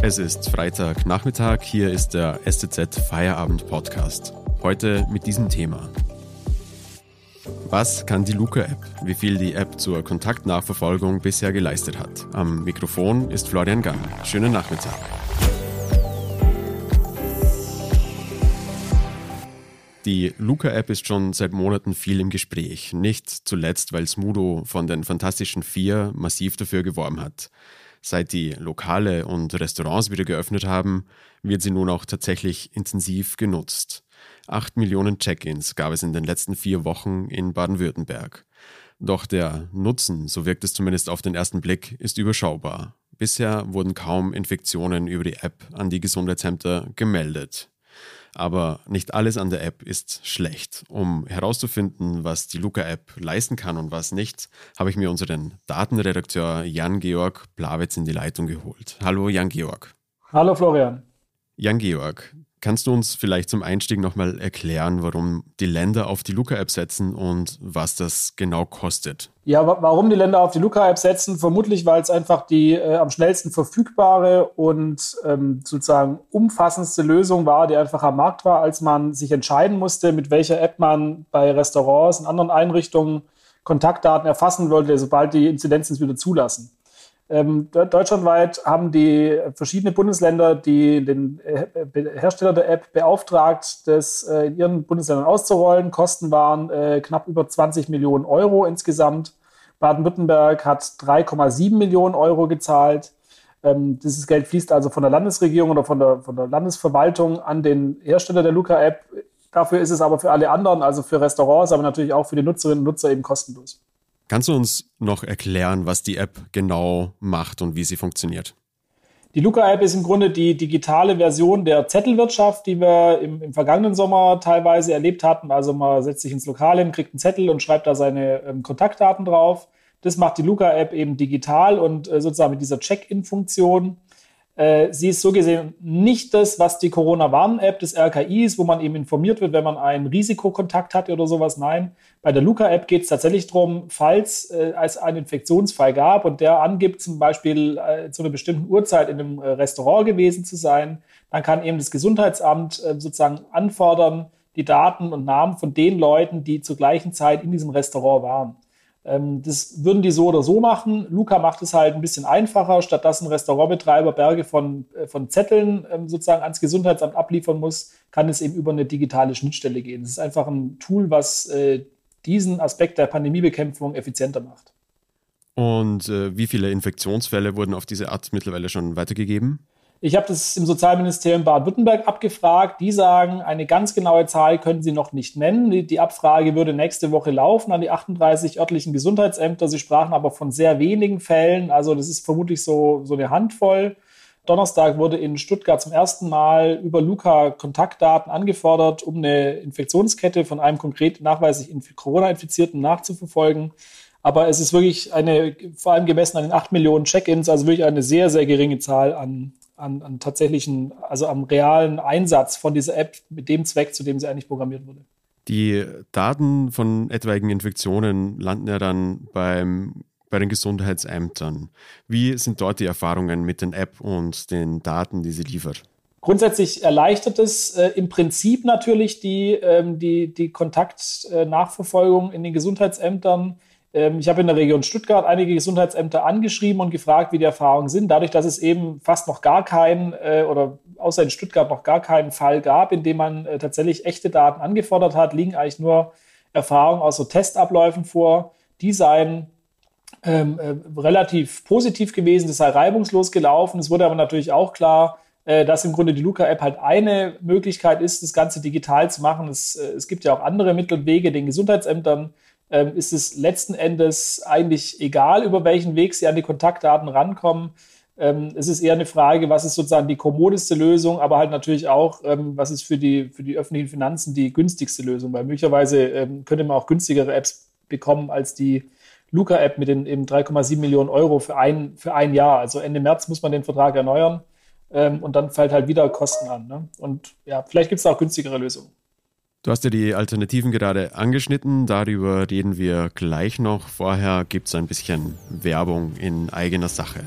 Es ist Freitagnachmittag, hier ist der STZ Feierabend Podcast. Heute mit diesem Thema. Was kann die Luca-App? Wie viel die App zur Kontaktnachverfolgung bisher geleistet hat? Am Mikrofon ist Florian Gang. Schönen Nachmittag. Die Luca-App ist schon seit Monaten viel im Gespräch. Nicht zuletzt, weil Smudo von den Fantastischen Vier massiv dafür geworben hat. Seit die Lokale und Restaurants wieder geöffnet haben, wird sie nun auch tatsächlich intensiv genutzt. Acht Millionen Check-ins gab es in den letzten vier Wochen in Baden-Württemberg. Doch der Nutzen, so wirkt es zumindest auf den ersten Blick, ist überschaubar. Bisher wurden kaum Infektionen über die App an die Gesundheitsämter gemeldet. Aber nicht alles an der App ist schlecht. Um herauszufinden, was die Luca-App leisten kann und was nicht, habe ich mir unseren Datenredakteur Jan-Georg Blawitz in die Leitung geholt. Hallo Jan-Georg. Hallo Florian. Jan-Georg, Kannst du uns vielleicht zum Einstieg nochmal erklären, warum die Länder auf die Luca-App setzen und was das genau kostet? Ja, warum die Länder auf die Luca-App setzen? Vermutlich, weil es einfach die äh, am schnellsten verfügbare und ähm, sozusagen umfassendste Lösung war, die einfach am Markt war, als man sich entscheiden musste, mit welcher App man bei Restaurants und anderen Einrichtungen Kontaktdaten erfassen wollte, sobald die Inzidenzen es wieder zulassen. Ähm, deutschlandweit haben die verschiedene Bundesländer, die den äh, Hersteller der App beauftragt, das äh, in ihren Bundesländern auszurollen. Kosten waren äh, knapp über 20 Millionen Euro insgesamt. Baden-Württemberg hat 3,7 Millionen Euro gezahlt. Ähm, dieses Geld fließt also von der Landesregierung oder von der, von der Landesverwaltung an den Hersteller der Luca-App. Dafür ist es aber für alle anderen, also für Restaurants, aber natürlich auch für die Nutzerinnen und Nutzer eben kostenlos. Kannst du uns noch erklären, was die App genau macht und wie sie funktioniert? Die Luca-App ist im Grunde die digitale Version der Zettelwirtschaft, die wir im, im, vergangenen Sommer teilweise erlebt hatten. Also man setzt sich ins Lokal hin, kriegt einen Zettel und schreibt da seine ähm, Kontaktdaten drauf. Das macht die Luca-App eben digital und äh, sozusagen mit dieser Check-in-Funktion äh, sie ist so gesehen nicht das, was die Corona-Warn-App des RKI ist, wo man eben informiert wird, wenn man einen Risikokontakt hat oder sowas. Nein, bei der Luca-App geht es tatsächlich darum, falls äh, es einen Infektionsfall gab und der angibt, zum Beispiel äh, zu einer bestimmten Uhrzeit in einem äh, Restaurant gewesen zu sein, dann kann eben das Gesundheitsamt äh, sozusagen anfordern, die Daten und Namen von den Leuten, die zur gleichen Zeit in diesem Restaurant waren. Ähm, das würden die so oder so machen. Luca macht es halt ein bisschen einfacher. Statt dass ein Restaurantbetreiber Berge von, äh, von Zetteln ähm, sozusagen ans Gesundheitsamt abliefern muss, kann es eben über eine digitale Schnittstelle gehen. Es ist einfach ein Tool, was äh, diesen Aspekt der Pandemiebekämpfung effizienter macht. Und äh, wie viele Infektionsfälle wurden auf diese Art mittlerweile schon weitergegeben? Ich habe das im Sozialministerium Baden-Württemberg abgefragt. Die sagen, eine ganz genaue Zahl können sie noch nicht nennen. Die, Abfrage würde nächste Woche laufen an die 38 örtlichen Gesundheitsämter. Sie sprachen aber von sehr wenigen Fällen. Also das ist vermutlich so, so eine Handvoll. Donnerstag wurde in Stuttgart zum ersten Mal über Luca Kontaktdaten angefordert, um eine Infektionskette von einem konkret nachweislich Corona-Infizierten nachzuverfolgen. Aber es ist wirklich eine, vor allem gemessen an den 8 Millionen Check-ins, also wirklich eine sehr, sehr geringe Zahl an, an, an tatsächlichen, also am realen Einsatz von dieser App mit dem Zweck, zu dem sie eigentlich programmiert wurde. Die Daten von etwaigen Infektionen landen ja dann beim, bei den Gesundheitsämtern. Wie sind dort die Erfahrungen mit den App und den Daten, die sie liefert? Grundsätzlich erleichtert es äh, im Prinzip natürlich die, ähm, die, die Kontaktnachverfolgung in den Gesundheitsämtern ich habe in der Region Stuttgart einige Gesundheitsämter angeschrieben und gefragt, wie die Erfahrungen sind. Dadurch, dass es eben fast noch gar keinen äh, oder außer in Stuttgart noch gar keinen Fall gab, in dem man äh, tatsächlich echte Daten angefordert hat, liegen eigentlich nur Erfahrungen aus so Testabläufen vor. Die seien ähm, äh, relativ positiv gewesen, das sei reibungslos gelaufen. Es wurde aber natürlich auch klar, äh, dass im Grunde die Luca-App halt eine Möglichkeit ist, das Ganze digital zu machen. Es, es gibt ja auch andere Mittel und Wege, den Gesundheitsämtern ähm, ist es letzten Endes eigentlich egal, über welchen Weg sie an die Kontaktdaten rankommen. Ähm, es ist eher eine Frage, was ist sozusagen die kommodeste Lösung, aber halt natürlich auch, ähm, was ist für die, für die öffentlichen Finanzen die günstigste Lösung, weil möglicherweise ähm, könnte man auch günstigere Apps bekommen als die Luca-App mit den eben 3,7 Millionen Euro für ein, für ein Jahr. Also Ende März muss man den Vertrag erneuern ähm, und dann fällt halt wieder Kosten an. Ne? Und ja, vielleicht gibt es auch günstigere Lösungen. Du hast ja die Alternativen gerade angeschnitten, darüber reden wir gleich noch. Vorher gibt es ein bisschen Werbung in eigener Sache.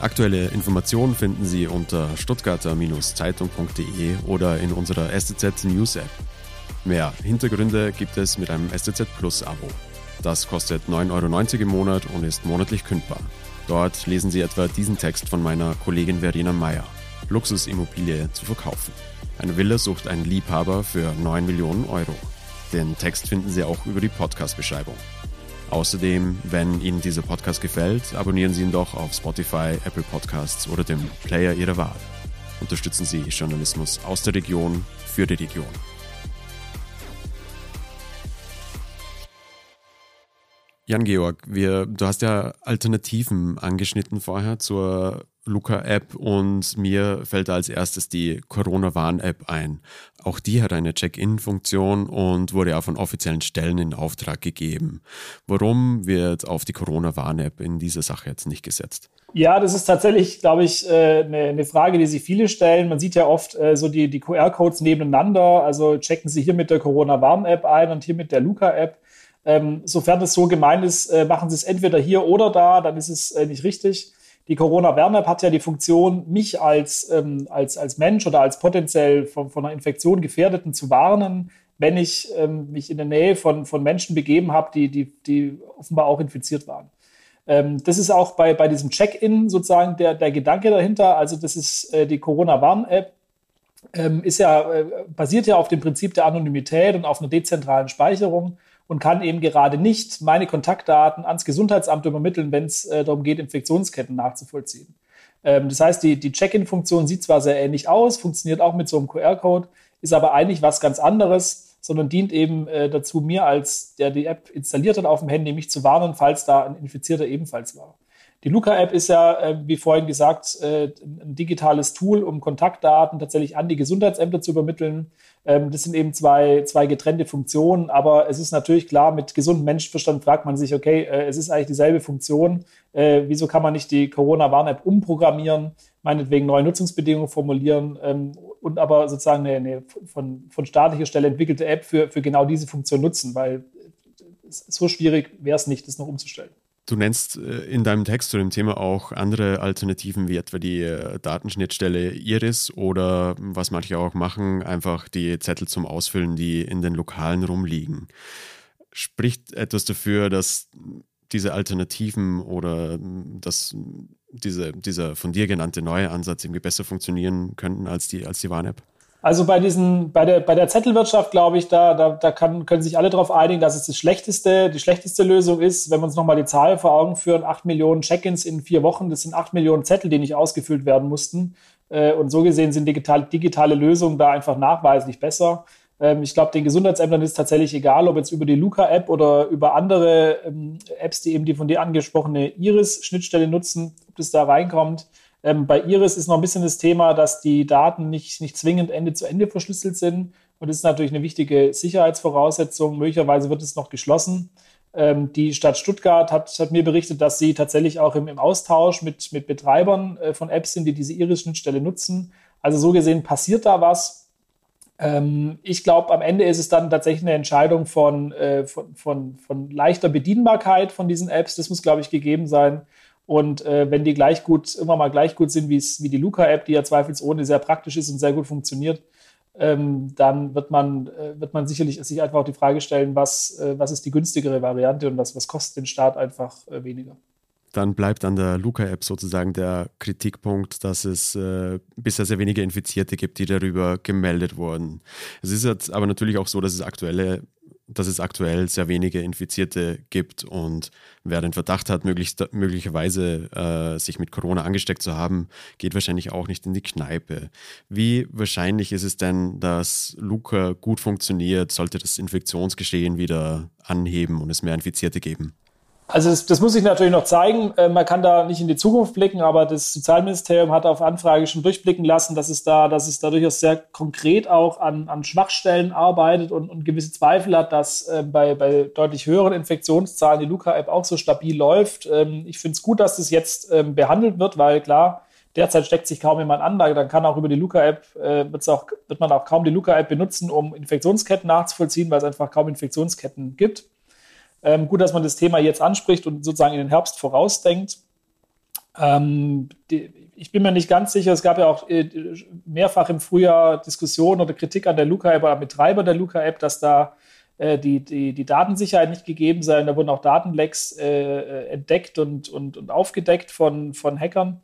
Aktuelle Informationen finden Sie unter stuttgarter-zeitung.de oder in unserer STZ News App. Mehr Hintergründe gibt es mit einem STZ Plus Abo. Das kostet 9,90 Euro im Monat und ist monatlich kündbar. Dort lesen Sie etwa diesen Text von meiner Kollegin Verena Meyer. Luxusimmobilie zu verkaufen. Eine Villa sucht einen Liebhaber für 9 Millionen Euro. Den Text finden Sie auch über die Podcast-Beschreibung. Außerdem, wenn Ihnen dieser Podcast gefällt, abonnieren Sie ihn doch auf Spotify, Apple Podcasts oder dem Player Ihrer Wahl. Unterstützen Sie Journalismus aus der Region für die Region. Jan-Georg, du hast ja Alternativen angeschnitten vorher zur Luca-App und mir fällt als erstes die Corona-Warn-App ein. Auch die hat eine Check-in-Funktion und wurde auch von offiziellen Stellen in Auftrag gegeben. Warum wird auf die Corona-Warn-App in dieser Sache jetzt nicht gesetzt? Ja, das ist tatsächlich, glaube ich, äh, eine Frage, die sich viele stellen. Man sieht ja oft äh, so die, die QR-Codes nebeneinander. Also checken Sie hier mit der Corona-Warn-App ein und hier mit der Luca-App. Ähm, sofern das so gemeint ist, äh, machen Sie es entweder hier oder da, dann ist es nicht richtig. Die Corona-Warn-App hat ja die Funktion, mich als, ähm, als, als Mensch oder als potenziell von, von einer Infektion Gefährdeten zu warnen, wenn ich ähm, mich in der Nähe von, von Menschen begeben habe, die, die, die offenbar auch infiziert waren. Ähm, das ist auch bei, bei diesem Check-in sozusagen der, der Gedanke dahinter. Also das ist äh, die Corona-Warn-App, ähm, ist ja, äh, basiert ja auf dem Prinzip der Anonymität und auf einer dezentralen Speicherung und kann eben gerade nicht meine Kontaktdaten ans Gesundheitsamt übermitteln, wenn es äh, darum geht, Infektionsketten nachzuvollziehen. Ähm, das heißt, die, die Check-in-Funktion sieht zwar sehr ähnlich aus, funktioniert auch mit so einem QR-Code, ist aber eigentlich was ganz anderes, sondern dient eben äh, dazu, mir als der die App installiert hat auf dem Handy, mich zu warnen, falls da ein Infizierter ebenfalls war. Die Luca-App ist ja, äh, wie vorhin gesagt, äh, ein digitales Tool, um Kontaktdaten tatsächlich an die Gesundheitsämter zu übermitteln. Ähm, das sind eben zwei, zwei getrennte Funktionen, aber es ist natürlich klar, mit gesundem Menschenverstand fragt man sich, okay, äh, es ist eigentlich dieselbe Funktion. Wieso kann man nicht die Corona-Warn-App umprogrammieren, meinetwegen neue Nutzungsbedingungen formulieren ähm, und aber sozusagen eine, eine von, von staatlicher Stelle entwickelte App für, für genau diese Funktion nutzen, weil so schwierig wäre es nicht, das noch umzustellen. Du nennst äh, in deinem Text zu dem Thema auch andere Alternativen, wie etwa die äh, Datenschnittstelle Iris oder was manche auch machen, einfach die Zettel zum Ausfüllen, die in den Lokalen rumliegen. Spricht etwas dafür, dass diese Alternativen oder dass diese, dieser von dir genannte neue Ansatz irgendwie besser funktionieren könnten als die, als die Warn-App? Also bei diesen, bei der, bei der Zettelwirtschaft, glaube ich, da, da, da kann, können sich alle darauf einigen, dass es das schlechteste, die schlechteste Lösung ist, wenn wir uns nochmal die Zahl vor Augen führen, acht Millionen Check-ins in vier Wochen, das sind acht Millionen Zettel, die nicht ausgefüllt werden mussten. Äh, und so gesehen sind digital, digitale Lösungen da einfach nachweislich besser. Ähm, ich glaube, den Gesundheitsämtern ist tatsächlich egal, ob jetzt über die Luca-App oder über andere ähm, Apps, die eben die von dir angesprochene Iris-Schnittstelle nutzen, ob das da reinkommt. Ähm, bei Iris ist noch ein bisschen das Thema, dass die Daten nicht, nicht zwingend Ende zu Ende verschlüsselt sind. Und das ist natürlich eine wichtige Sicherheitsvoraussetzung. Möglicherweise wird es noch geschlossen. Ähm, die Stadt Stuttgart hat, hat, mir berichtet, dass sie tatsächlich auch im, im Austausch mit, mit Betreibern äh, von Apps sind, die diese Iris-Schnittstelle nutzen. Also so gesehen passiert da was. Ähm, ich glaube, am Ende ist es dann tatsächlich eine Entscheidung von, äh, von, von, von leichter Bedienbarkeit von diesen Apps. Das muss, glaube ich, gegeben sein. Und äh, wenn die gleich gut, immer mal gleich gut sind wie die Luca-App, die ja zweifelsohne sehr praktisch ist und sehr gut funktioniert, ähm, dann wird man, äh, wird man sicherlich sich einfach auch die Frage stellen, was, äh, was ist die günstigere Variante und was, was kostet den Staat einfach äh, weniger. Dann bleibt an der Luca-App sozusagen der Kritikpunkt, dass es äh, bisher sehr wenige Infizierte gibt, die darüber gemeldet wurden. Es ist jetzt aber natürlich auch so, dass es aktuelle dass es aktuell sehr wenige Infizierte gibt und wer den Verdacht hat, möglicherweise äh, sich mit Corona angesteckt zu haben, geht wahrscheinlich auch nicht in die Kneipe. Wie wahrscheinlich ist es denn, dass Luca gut funktioniert, sollte das Infektionsgeschehen wieder anheben und es mehr Infizierte geben? Also das, das, muss ich natürlich noch zeigen. Äh, man kann da nicht in die Zukunft blicken, aber das Sozialministerium hat auf Anfrage schon durchblicken lassen, dass es da, dass es da durchaus sehr konkret auch an, an Schwachstellen arbeitet und, und gewisse Zweifel hat, dass äh, bei, bei deutlich höheren Infektionszahlen die Luca-App auch so stabil läuft. Ähm, ich finde es gut, dass das jetzt ähm, behandelt wird, weil klar, derzeit steckt sich kaum jemand an. Dann kann auch über die Luca-App, äh, wird man auch kaum die Luca-App benutzen, um Infektionsketten nachzuvollziehen, weil es einfach kaum Infektionsketten gibt. Ähm, gut, dass man das Thema jetzt anspricht und sozusagen in den Herbst vorausdenkt. Ähm, die, ich bin mir nicht ganz sicher, es gab ja auch äh, mehrfach im Frühjahr Diskussionen oder Kritik an der Luca-App oder Betreiber der Luca-App, dass da äh, die, die, die Datensicherheit nicht gegeben sei. Da wurden auch Datenlecks äh, entdeckt und, und, und aufgedeckt von, von Hackern.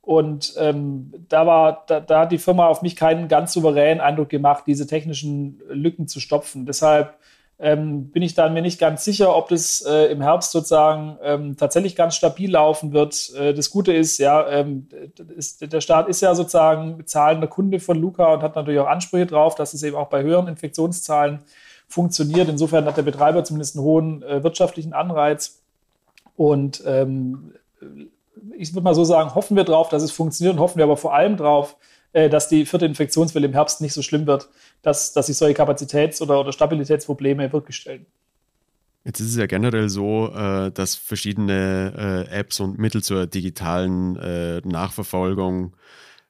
Und ähm, da, war, da, da hat die Firma auf mich keinen ganz souveränen Eindruck gemacht, diese technischen Lücken zu stopfen. Deshalb ähm, bin ich da mir nicht ganz sicher, ob das äh, im Herbst sozusagen ähm, tatsächlich ganz stabil laufen wird. Äh, das Gute ist, ja, ähm, ist, der Staat ist ja sozusagen zahlender Kunde von Luca und hat natürlich auch Ansprüche drauf, dass es eben auch bei höheren Infektionszahlen funktioniert. Insofern hat der Betreiber zumindest einen hohen äh, wirtschaftlichen Anreiz. Und ähm, ich würde mal so sagen, hoffen wir drauf, dass es funktioniert und hoffen wir aber vor allem drauf, dass die vierte Infektionswelle im Herbst nicht so schlimm wird, dass, dass sich solche Kapazitäts- oder, oder Stabilitätsprobleme wirklich stellen. Jetzt ist es ja generell so, äh, dass verschiedene äh, Apps und Mittel zur digitalen Nachverfolgung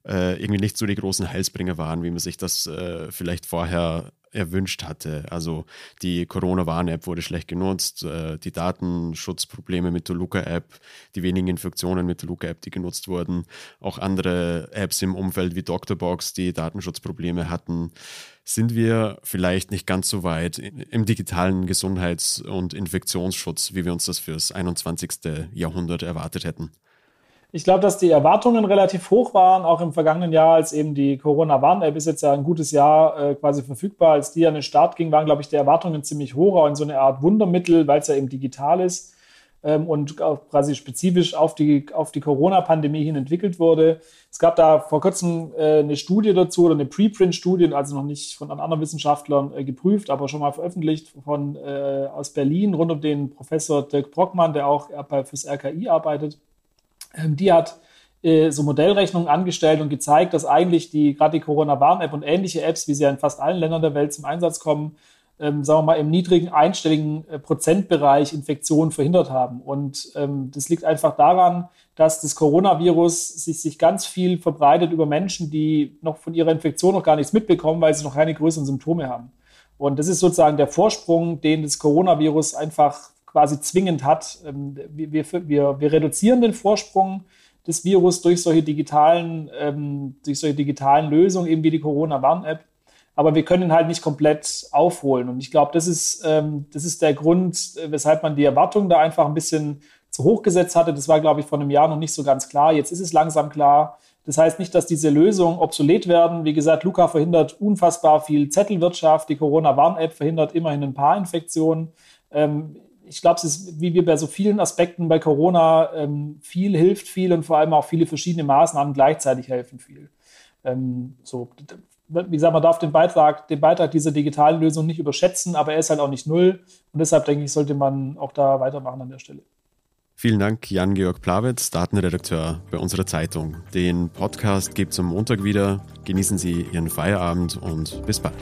irgendwie nicht so die großen Heilsbringer waren, wie man sich das vielleicht vorher erwünscht hatte. Also die Corona-Warn-App wurde schlecht genutzt, äh, die Datenschutzprobleme mit der Luca-App, die wenigen Infektionen mit der Luca-App, die genutzt wurden, auch andere Apps im Umfeld wie Doctorbox, die Datenschutzprobleme hatten. Sind wir vielleicht nicht ganz so weit im digitalen Gesundheits- und Infektionsschutz, wie wir uns das fürs 21. Jahrhundert erwartet hätten? Ich glaube, dass die Erwartungen relativ hoch waren, auch im vergangenen Jahr, als eben die Corona-Warn-App ist jetzt ja ein gutes Jahr äh, quasi verfügbar. Als die an den Start ging, waren, glaube ich, die Erwartungen ziemlich hoch, auch in so eine Art Wundermittel, weil es ja eben digital ist ähm, und quasi spezifisch auf die, auf die Corona-Pandemie hin entwickelt wurde. Es gab da vor kurzem äh, eine Studie dazu oder eine Preprint-Studie, also noch nicht von anderen Wissenschaftlern äh, geprüft, aber schon mal veröffentlicht von, äh, aus Berlin rund um den Professor Dirk Brockmann, der auch fürs RKI arbeitet die hat äh, so Modellrechnungen angestellt und gezeigt, dass eigentlich die gerade die Corona-Warn-App und ähnliche Apps, wie sie ja in fast allen Ländern der Welt zum Einsatz kommen, ähm, sagen wir mal, im niedrigen einstelligen äh, Prozentbereich Infektionen verhindert haben. Und ähm, das liegt einfach daran, dass das Coronavirus sich, sich ganz viel verbreitet über Menschen, die noch von ihrer Infektion noch gar nichts mitbekommen, weil sie noch keine größeren Symptome haben. Und das ist sozusagen der Vorsprung, den das Coronavirus einfach quasi zwingend hat. Ähm, wir, wir, wir reduzieren den Vorsprung des Virus durch solche digitalen, ähm, durch solche digitalen Lösungen, eben wie die Corona-Warn-App. Aber wir können ihn halt nicht komplett aufholen. Und ich glaube, das ist, ähm, das ist der Grund, weshalb man die Erwartungen da einfach ein bisschen zu hoch gesetzt hatte. Das war, glaube ich, vor einem Jahr noch nicht so ganz klar. Jetzt ist es langsam klar. Das heißt nicht, dass diese Lösungen obsolet werden. Wie gesagt, Luca verhindert unfassbar viel Zettelwirtschaft. Die Corona-Warn-App verhindert immerhin ein paar Infektionen. Ähm, ich glaube, es ist, wie wir bei so vielen Aspekten bei Corona, ähm, viel hilft viel und vor allem auch viele verschiedene Maßnahmen gleichzeitig helfen viel. Ähm, so, wie gesagt, man darf den Beitrag, den Beitrag dieser digitalen Lösung nicht überschätzen, aber er ist halt auch nicht null. Und deshalb denke ich, sollte man auch da weitermachen an der Stelle. Vielen Dank, Jan-Georg Plawitz, Datenredakteur bei unserer Zeitung. Den Podcast gibt es am Montag wieder. Genießen Sie Ihren Feierabend und bis bald.